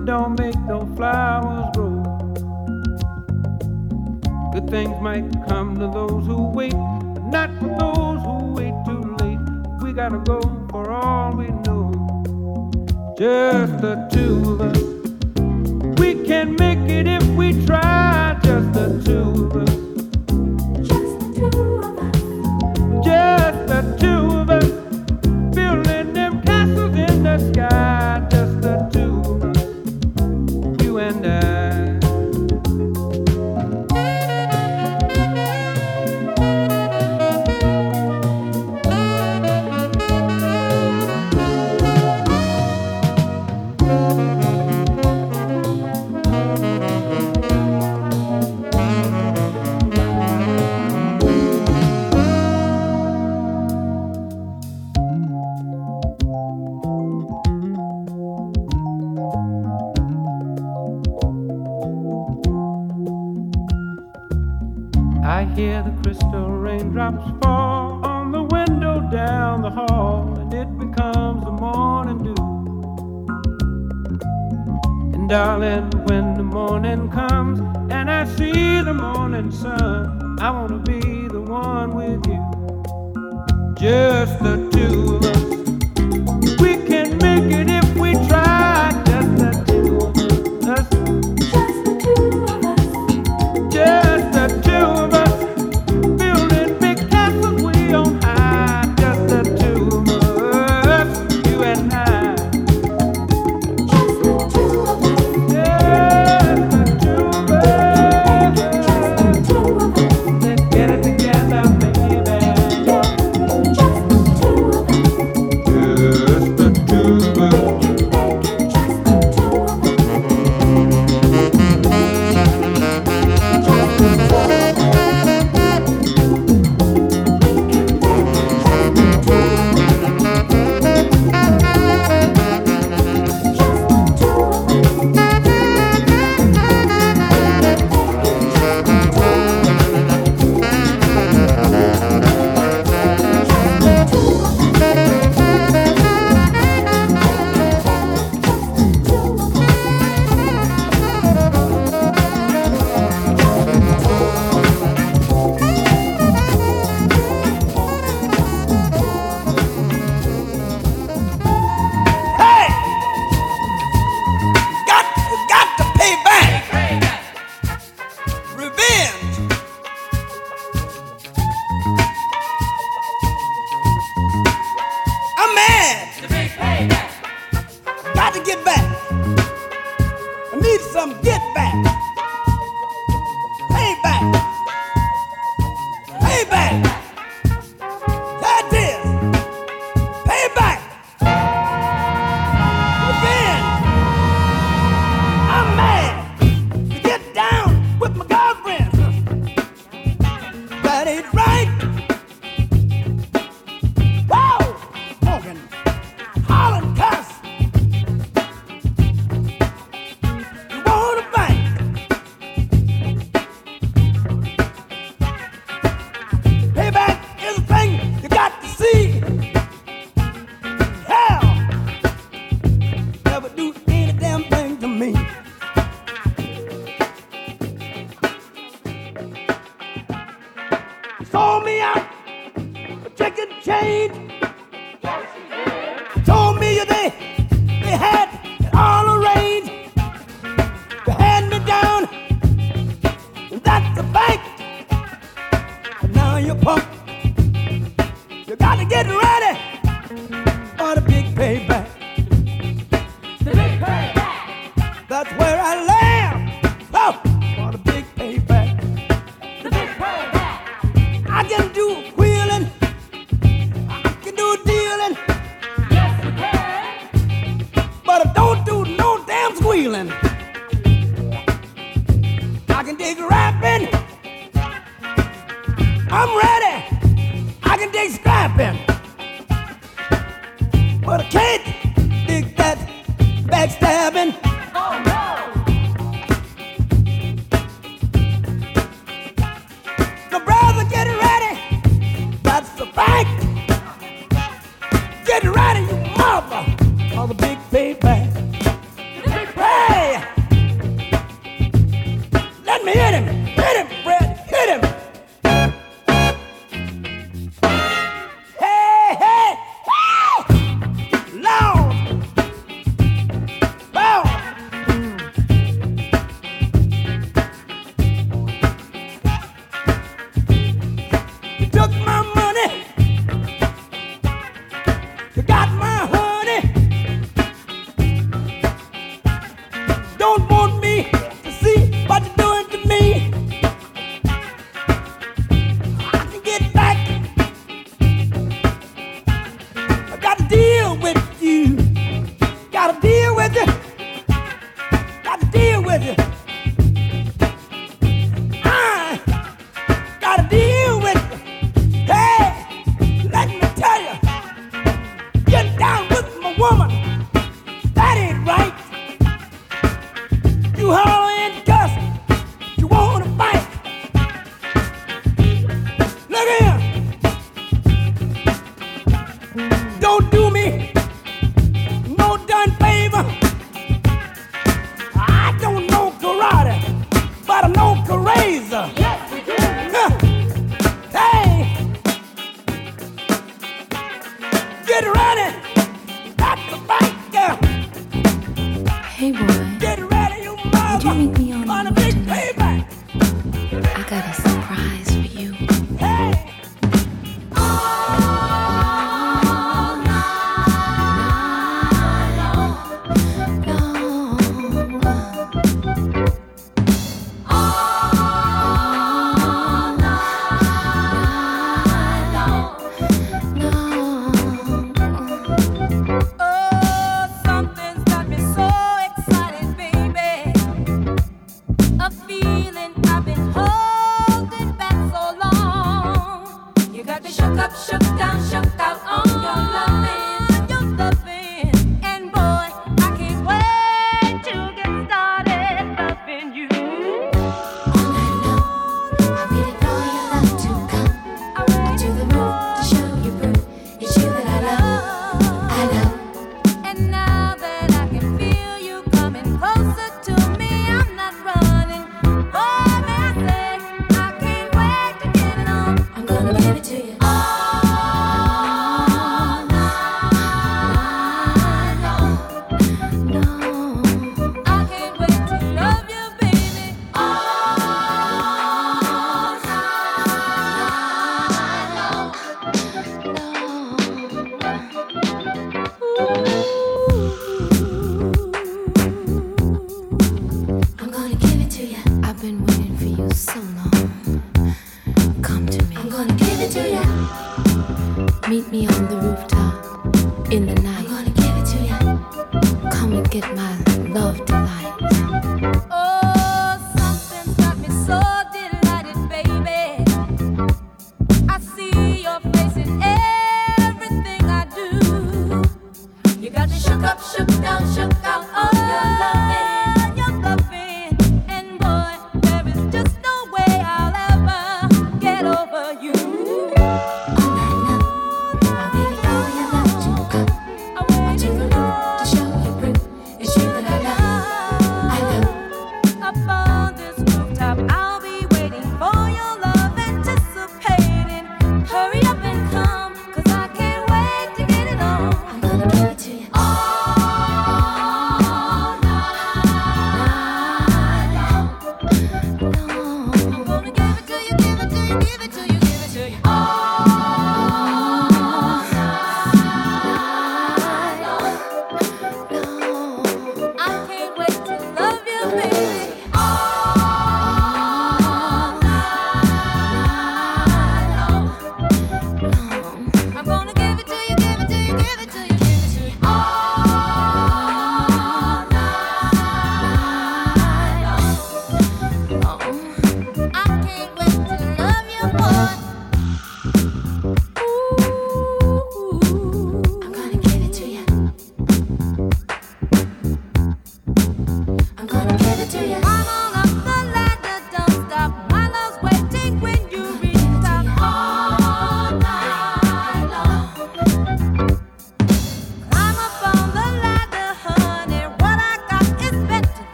It don't make no flowers grow. Good things might come to those who wait, but not for those who wait too late. We gotta go for all we know. Just the two of us. We can make it if we try,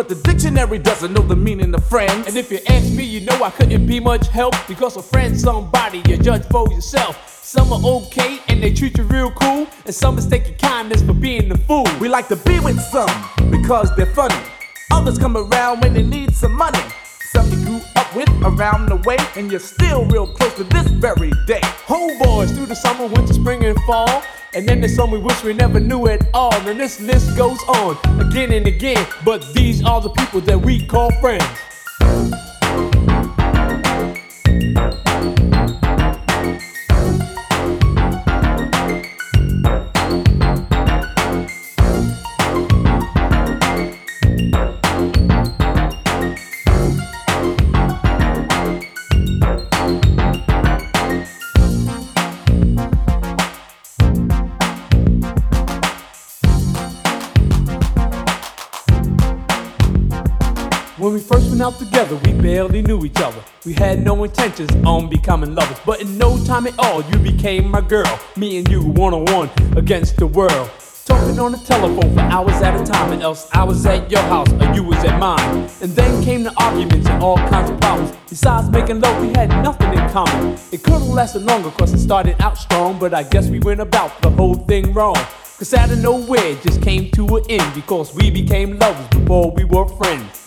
but the dictionary doesn't know the meaning of friends. And if you ask me, you know I couldn't be much help because a friend's somebody you judge for yourself. Some are okay and they treat you real cool, and some mistake your kindness for being the fool. We like to be with some because they're funny. Others come around when they need some money. Some you grew up with around the way, and you're still real close to this very day. Homeboys through the summer, winter, spring, and fall. And then there's some we wish we never knew at all. And this list goes on again and again. But these are the people that we call friends. Out together, we barely knew each other. We had no intentions on becoming lovers, but in no time at all, you became my girl. Me and you, one on one against the world. Talking on the telephone for hours at a time, and else I was at your house or you was at mine. And then came the arguments and all kinds of problems. Besides making love, we had nothing in common. It could've lasted longer, cause it started out strong, but I guess we went about the whole thing wrong. Cause out of nowhere, it just came to an end because we became lovers before we were. Friends.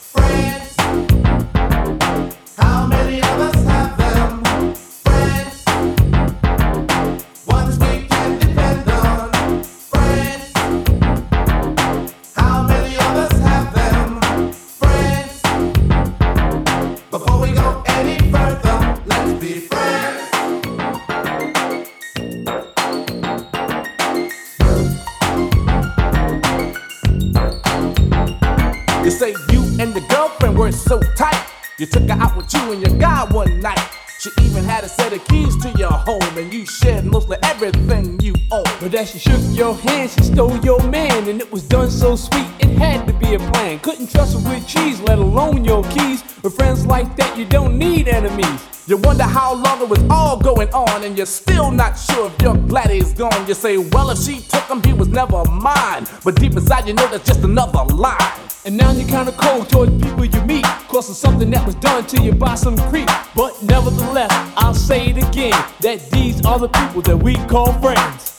So tight. You took her out with you and your guy one night. She even had a set of keys to your home, and you shared mostly everything you own. But as she shook your hand, she stole your man, and it was done so sweet, it had to be a plan. Couldn't trust her with cheese, let alone your keys. With friends like that, you don't need enemies. You wonder how long it was all going on, and you're still not sure if you're glad he's gone. You say, Well, if she took him, he was never mine. But deep inside, you know that's just another lie. And now you're kinda cold towards people you meet, cause of something that was done to you by some creep. But nevertheless, I'll say it again, that these are the people that we call. Friends.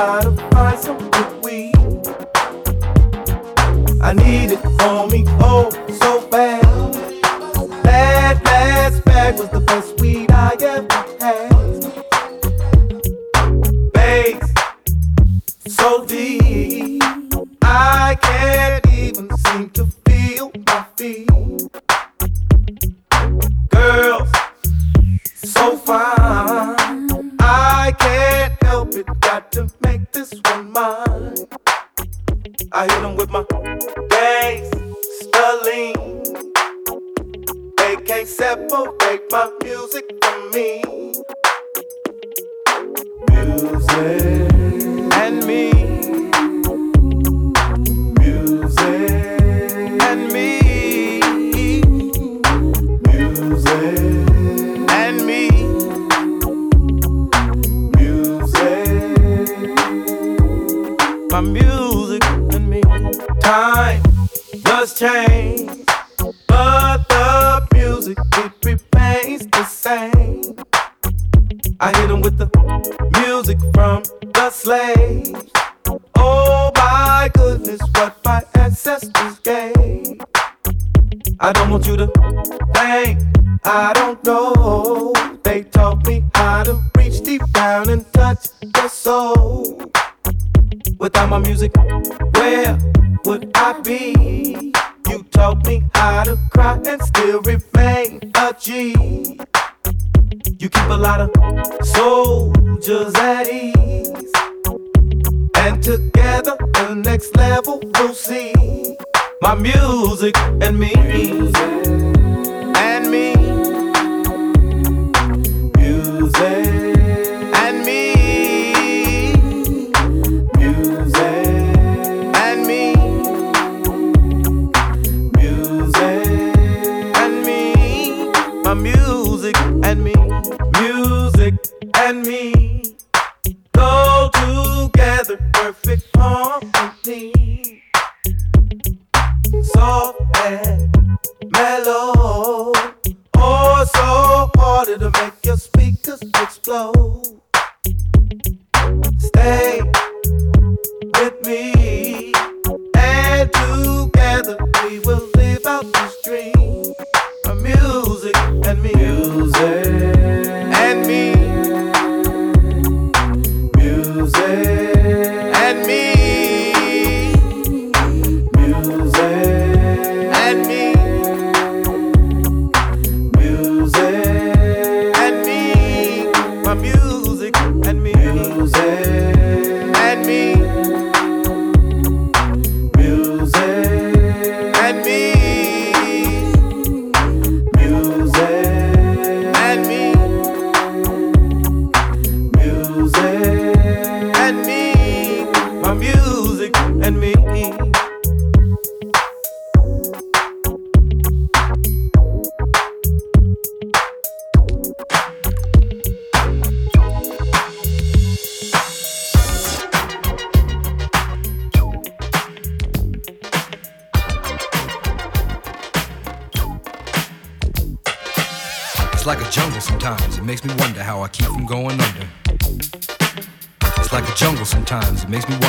How to find some good weed? I need it on me, oh, so bad. Bag was the best weed I ever had. So deep, I can't even seem to feel my feet. Girls, so fine. I can't help it, got to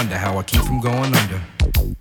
wonder how I keep from going under.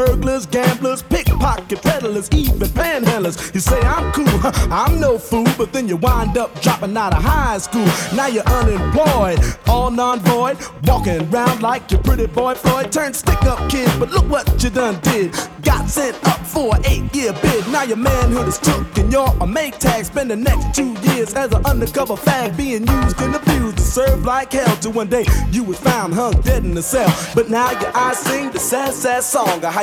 burglars, gamblers, pickpocket peddlers, even panhandlers. You say I'm cool, I'm no fool, but then you wind up dropping out of high school. Now you're unemployed, all non-void, walking around like your pretty boy Floyd. Turned stick-up kid, but look what you done did. Got sent up for an eight-year bid. Now your manhood is took and you're a Maytag. Spend the next two years as an undercover fag, being used and abused to serve like hell. Till one day you was found hung dead in a cell. But now your eyes sing the sad, sad song of how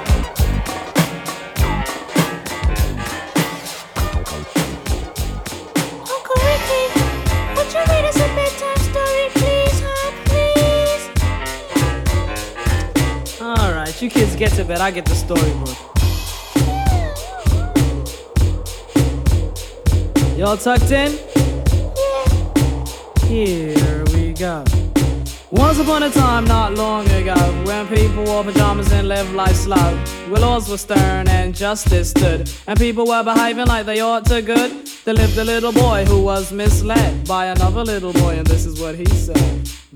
you kids get to bed, I get the storybook. Y'all tucked in? Here we go. Once upon a time, not long ago, when people wore pajamas and lived life slow, where laws were stern and justice stood, and people were behaving like they ought to good, there lived a little boy who was misled by another little boy, and this is what he said.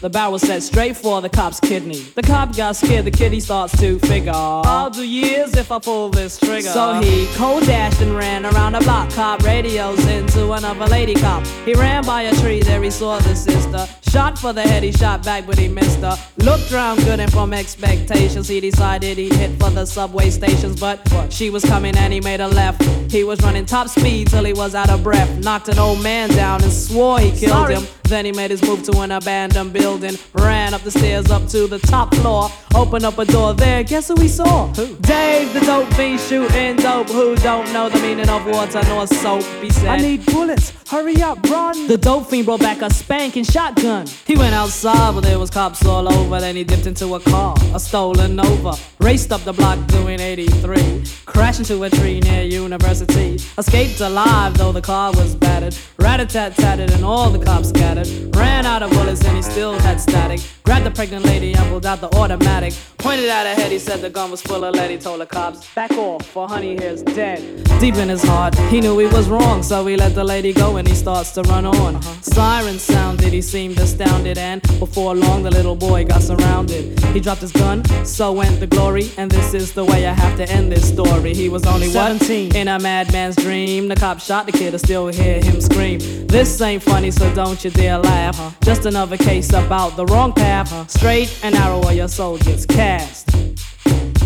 The barrel was set straight for the cop's kidney. The cop got scared, the kid he starts to figure. I'll do years if I pull this trigger. So he cold dashed and ran around the block. Cop radios into another lady cop. He ran by a tree, there he saw the sister. Shot for the head, he shot back, but he missed her. Looked round good and from expectations, he decided he'd hit for the subway stations. But she was coming and he made a left. He was running top speed till he was out of breath. Knocked an old man down and swore he killed Sorry. him. Then he made his move to an abandoned building. Ran up the stairs up to the top floor. Opened up a door there. Guess who we saw? Who? Dave, the dope fiend shooting dope. Who don't know the meaning of water nor soap? He said, I need bullets. Hurry up, run. The dope fiend brought back a spanking shotgun. He went outside, but there was cops all over. Then he dipped into a car, a stolen Nova. Raced up the block doing 83. crashed into a tree near university. Escaped alive, though the car was battered. Rat-a-tat-tatted and all the cops scattered. Ran out of bullets and he still had static. Grabbed the pregnant lady and pulled out the automatic. Pointed at her head, he said the gun was full of lead. He told the cops, back off, for honey here's dead. Deep in his heart, he knew he was wrong, so he let the lady go and he starts to run on. Sirens sounded, he seemed astounded, and before long the little boy got surrounded. He dropped his gun, so went the glory, and this is the way I have to end this story. He was only 17 in a madman's dream. The cop shot the kid, I still hear him scream. This ain't funny, so don't you dare laugh. Uh-huh. Just another case about the wrong path. Straight and narrow or your soul gets cast.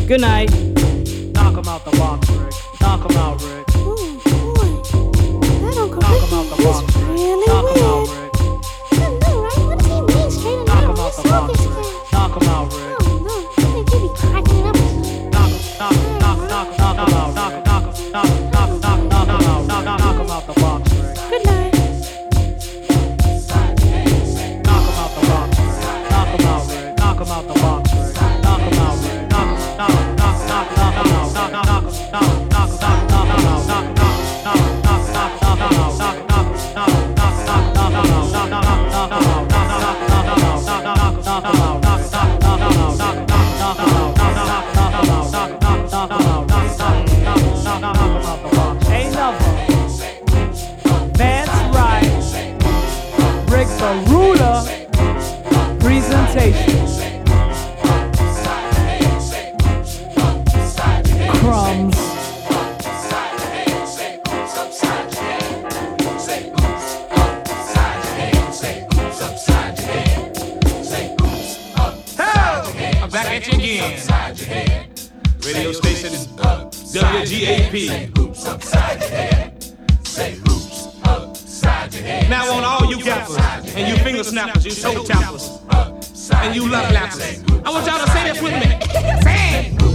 Good night. Knock him out the box, Rick. Knock him out, Rick. Ooh, boy. That Uncle Knock him out the Ricky box, is Rick. really Knock him out, weird. Rick. I know, right? What does he mean, straight and Knock narrow? him out What's the up box, this Rick. cat? Knock him out, Rick. Oh, no. I think he be cracking up. Knock, knock, knock, knock, knock him out. Knock, knock, knock, knock, knock, Baruda presentation. Crumbs. I'm back at you again. Radio station WGAP. Now on all you gappers and you finger snappers, you toe tappers, uh, and you love lappers. I want y'all to say this with me. Say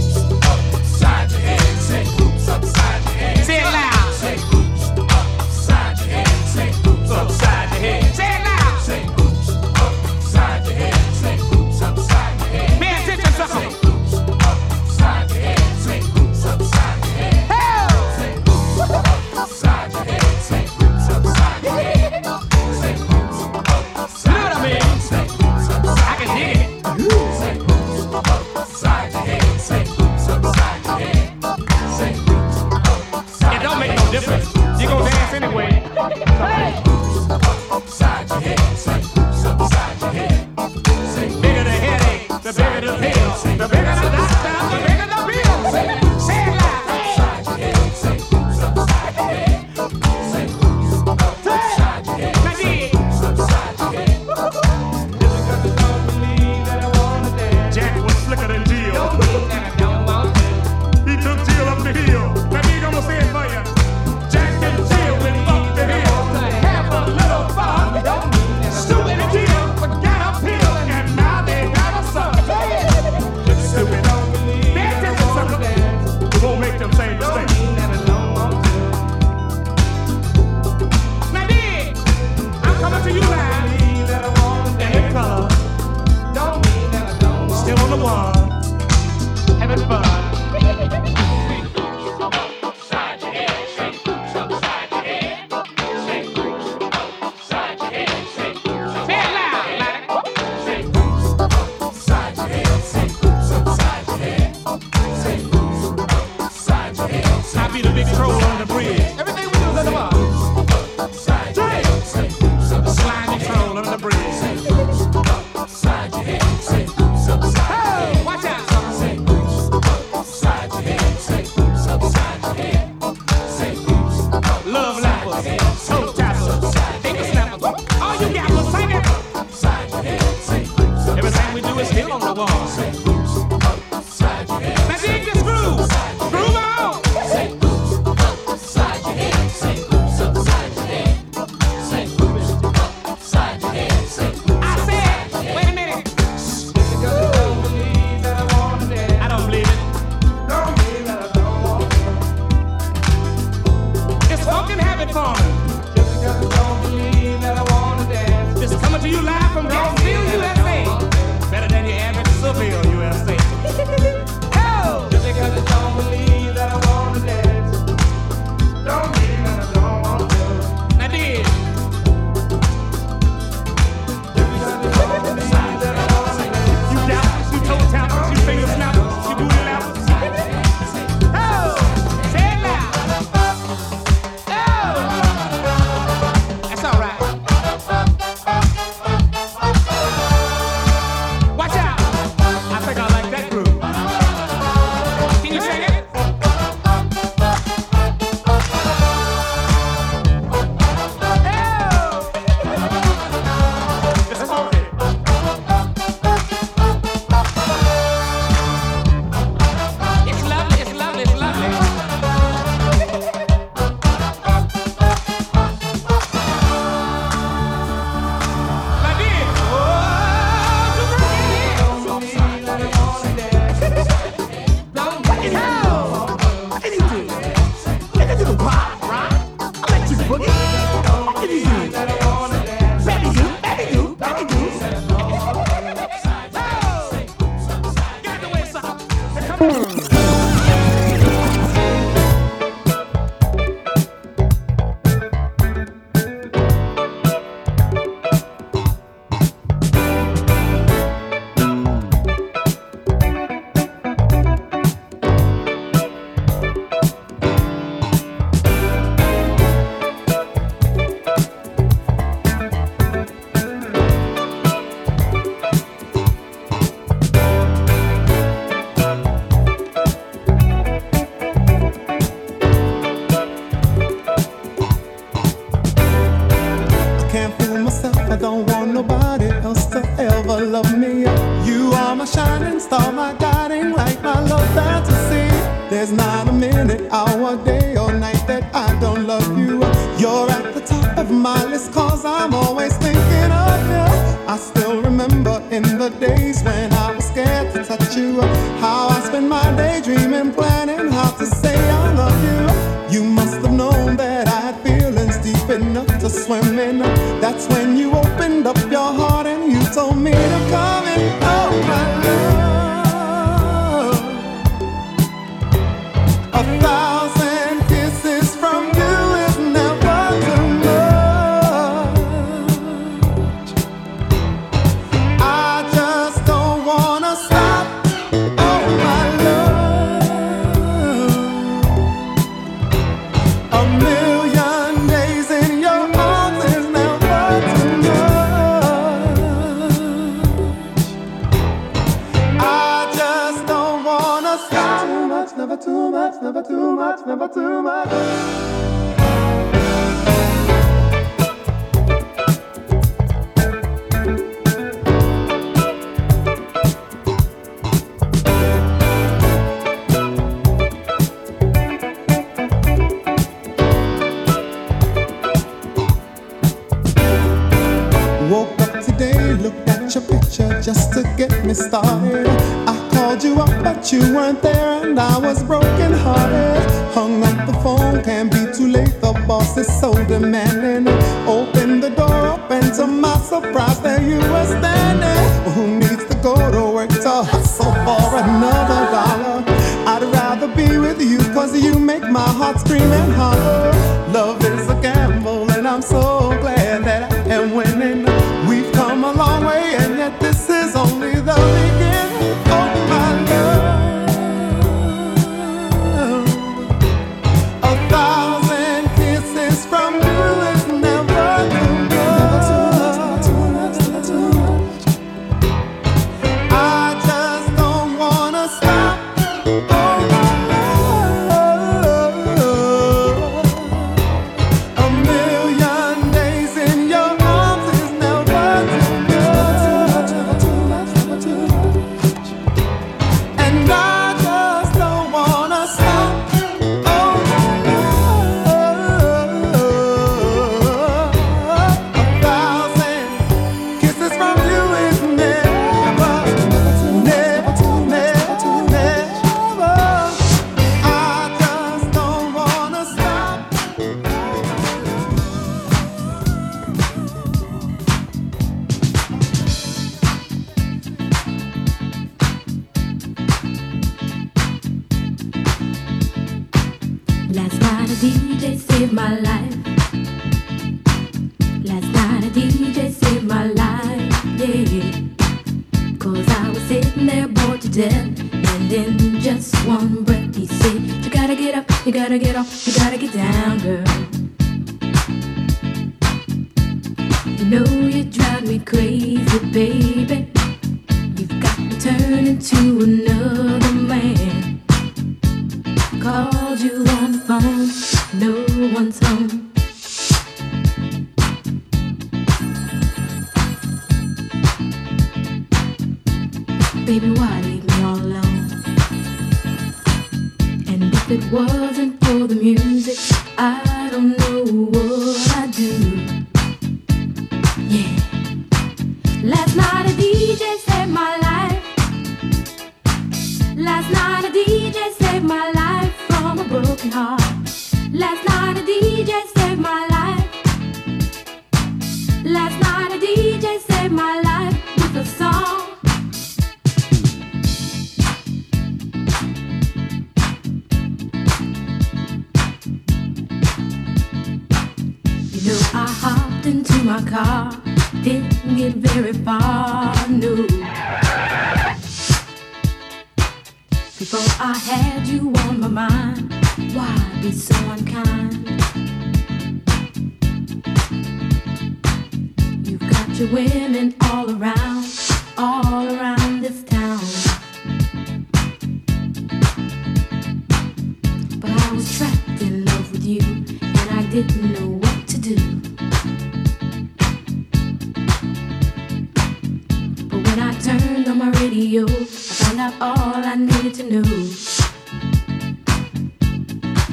heart scream and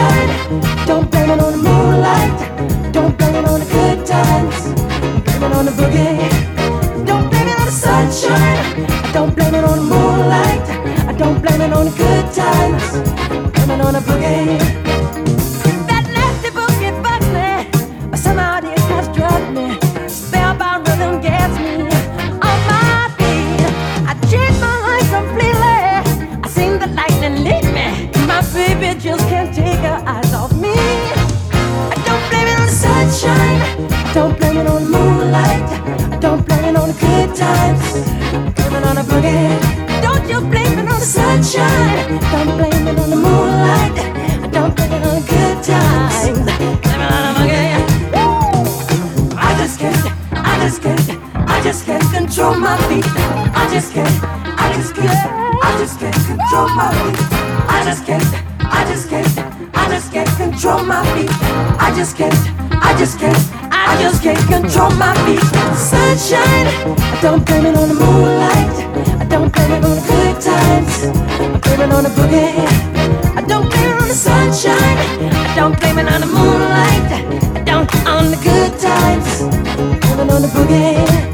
sunshine. Don't blame it on the moonlight. Don't blame it on the good times. Blame it on the boogie. Don't blame it on the sunshine. I don't blame it on the moonlight. I don't blame it on the good times. Blame it on the boogie. Sunshine. Don't blame it on the moonlight. Don't blame it on the good times. Blame it on the boogie. I just can't, I just can't, I just can't control my feet. I just can't, I just can't, I just can't control my feet. I just can't, I just can't, I just can't control my feet. Sunshine, don't blame it on the moonlight. It on the good times. I blame it on the boogie. I don't blame it on the sunshine. I don't blame it on the moonlight. I don't on the good times. It on the boogie.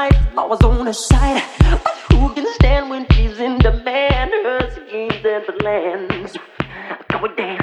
Be careful what you do. Don't go around breaking young girls' hearts.